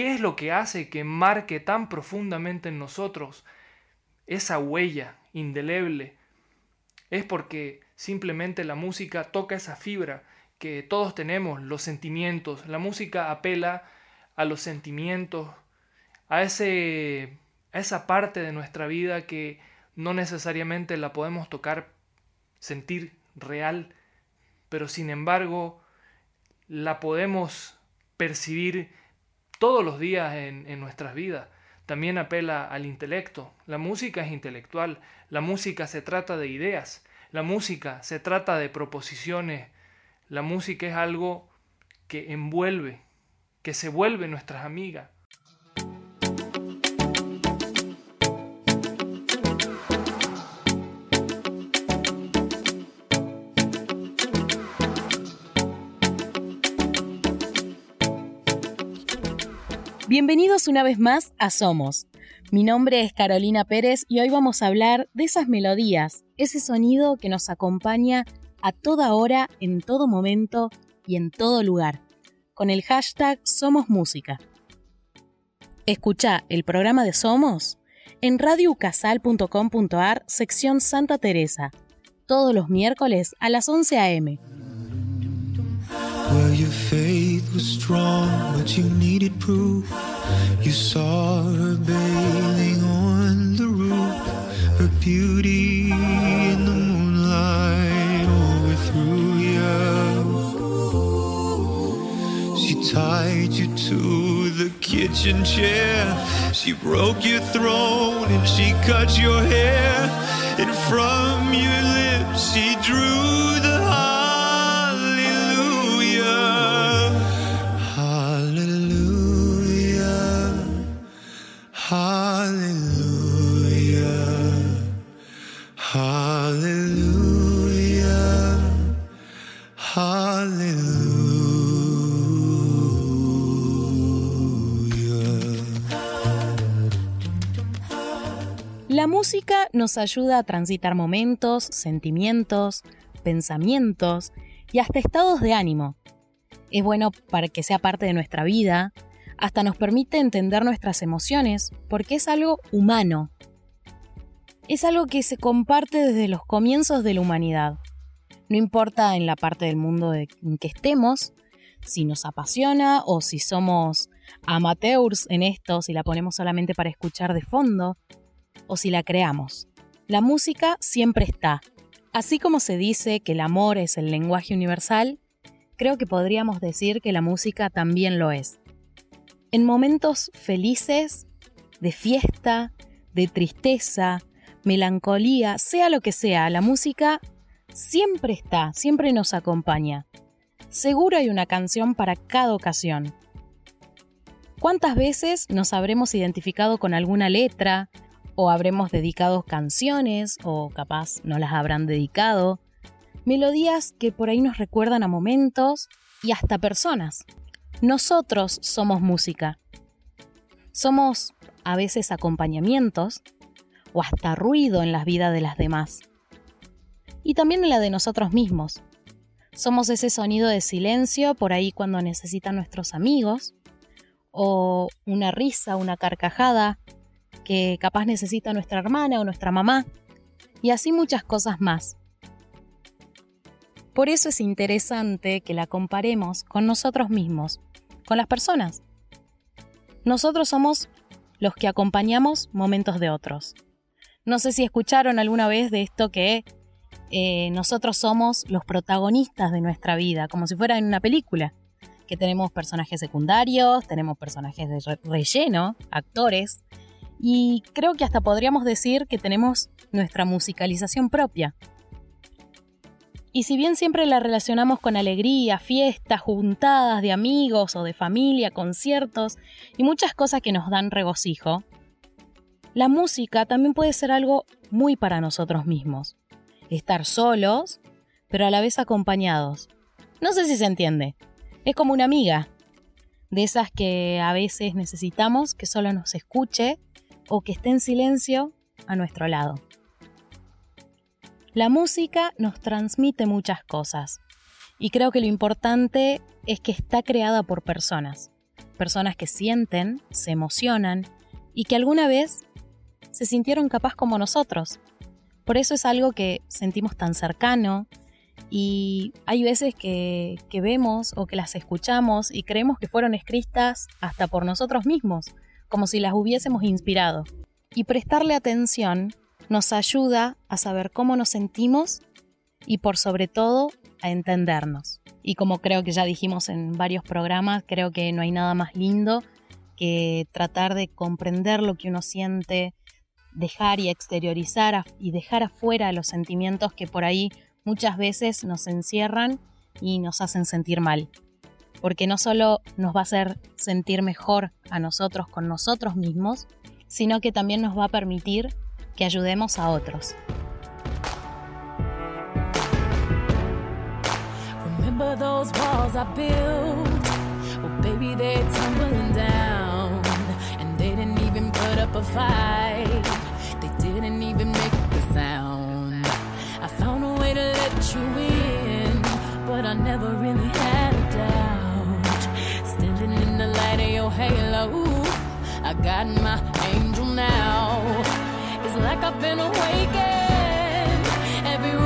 ¿Qué es lo que hace que marque tan profundamente en nosotros esa huella indeleble? Es porque simplemente la música toca esa fibra que todos tenemos, los sentimientos. La música apela a los sentimientos, a, ese, a esa parte de nuestra vida que no necesariamente la podemos tocar, sentir real, pero sin embargo la podemos percibir todos los días en, nuestras vidas. También apela al intelecto. La música es intelectual. La música se trata de ideas. La música se trata de proposiciones. La música es algo que envuelve, que se vuelve nuestras amigas. Bienvenidos una vez más a Somos. Mi nombre es Carolina Pérez y hoy vamos a hablar de esas melodías, ese sonido que nos acompaña a toda hora, en todo momento y en todo lugar, con el hashtag Somos Música. Escucha el programa de Somos en radiocasal.com.ar, sección Santa Teresa, todos los miércoles a las 11 a.m. Faith was strong, but you needed proof. You saw her bathing on the roof, her beauty in the moonlight overthrew you. She tied you to the kitchen chair. She broke your throne and she cut your hair. And from your lips she drew the La música nos ayuda a transitar momentos, sentimientos, pensamientos y hasta estados de ánimo. Es bueno para que sea parte de nuestra vida, hasta nos permite entender nuestras emociones, porque es algo humano. Es algo que se comparte desde los comienzos de la humanidad. No importa en la parte del mundo en que estemos, si nos apasiona o si somos amateurs en esto, si la ponemos solamente para escuchar de fondo, o si la creamos. La música siempre está. Así como se dice que el amor es el lenguaje universal, creo que podríamos decir que la música también lo es. En momentos felices, de fiesta, de tristeza, melancolía, sea lo que sea, la música siempre está, siempre nos acompaña. Seguro hay una canción para cada ocasión. ¿Cuántas veces nos habremos identificado con alguna letra o habremos dedicado canciones o capaz no las habrán dedicado? Melodías que por ahí nos recuerdan a momentos y hasta personas. Nosotros somos música. Somos a veces acompañamientos o hasta ruido en las vidas de las demás. Y también en la de nosotros mismos. Somos ese sonido de silencio por ahí cuando necesitan nuestros amigos, o una risa, una carcajada que capaz necesita nuestra hermana o nuestra mamá, y así muchas cosas más. Por eso es interesante que la comparemos con nosotros mismos, con las personas. Nosotros somos los que acompañamos momentos de otros. No sé si escucharon alguna vez de esto que eh, nosotros somos los protagonistas de nuestra vida, como si fuera en una película, que tenemos personajes secundarios, tenemos personajes de relleno, actores, y creo que hasta podríamos decir que tenemos nuestra musicalización propia. Y si bien siempre la relacionamos con alegría, fiestas, juntadas de amigos o de familia, conciertos y muchas cosas que nos dan regocijo, la música también puede ser algo muy para nosotros mismos. Estar solos, pero a la vez acompañados. No sé si se entiende. Es como una amiga, de esas que a veces necesitamos que solo nos escuche o que esté en silencio a nuestro lado. La música nos transmite muchas cosas y creo que lo importante es que está creada por personas, personas que sienten, se emocionan y que alguna vez se sintieron capaz como nosotros. Por eso es algo que sentimos tan cercano y hay veces que, que vemos o que las escuchamos y creemos que fueron escritas hasta por nosotros mismos, como si las hubiésemos inspirado. Y prestarle atención nos ayuda a saber cómo nos sentimos y por sobre todo a entendernos. Y como creo que ya dijimos en varios programas, creo que no hay nada más lindo que tratar de comprender lo que uno siente, dejar y exteriorizar y dejar afuera los sentimientos que por ahí muchas veces nos encierran y nos hacen sentir mal. Porque no solo nos va a hacer sentir mejor a nosotros con nosotros mismos, sino que también nos va a permitir que ayudemos a otros. Remember those walls I built? Well, baby, they're tumbling down. And they didn't even put up a fight. They didn't even make the sound. I found a way to let you in, your halo, I got my angel now. It's like I've been awakened. Every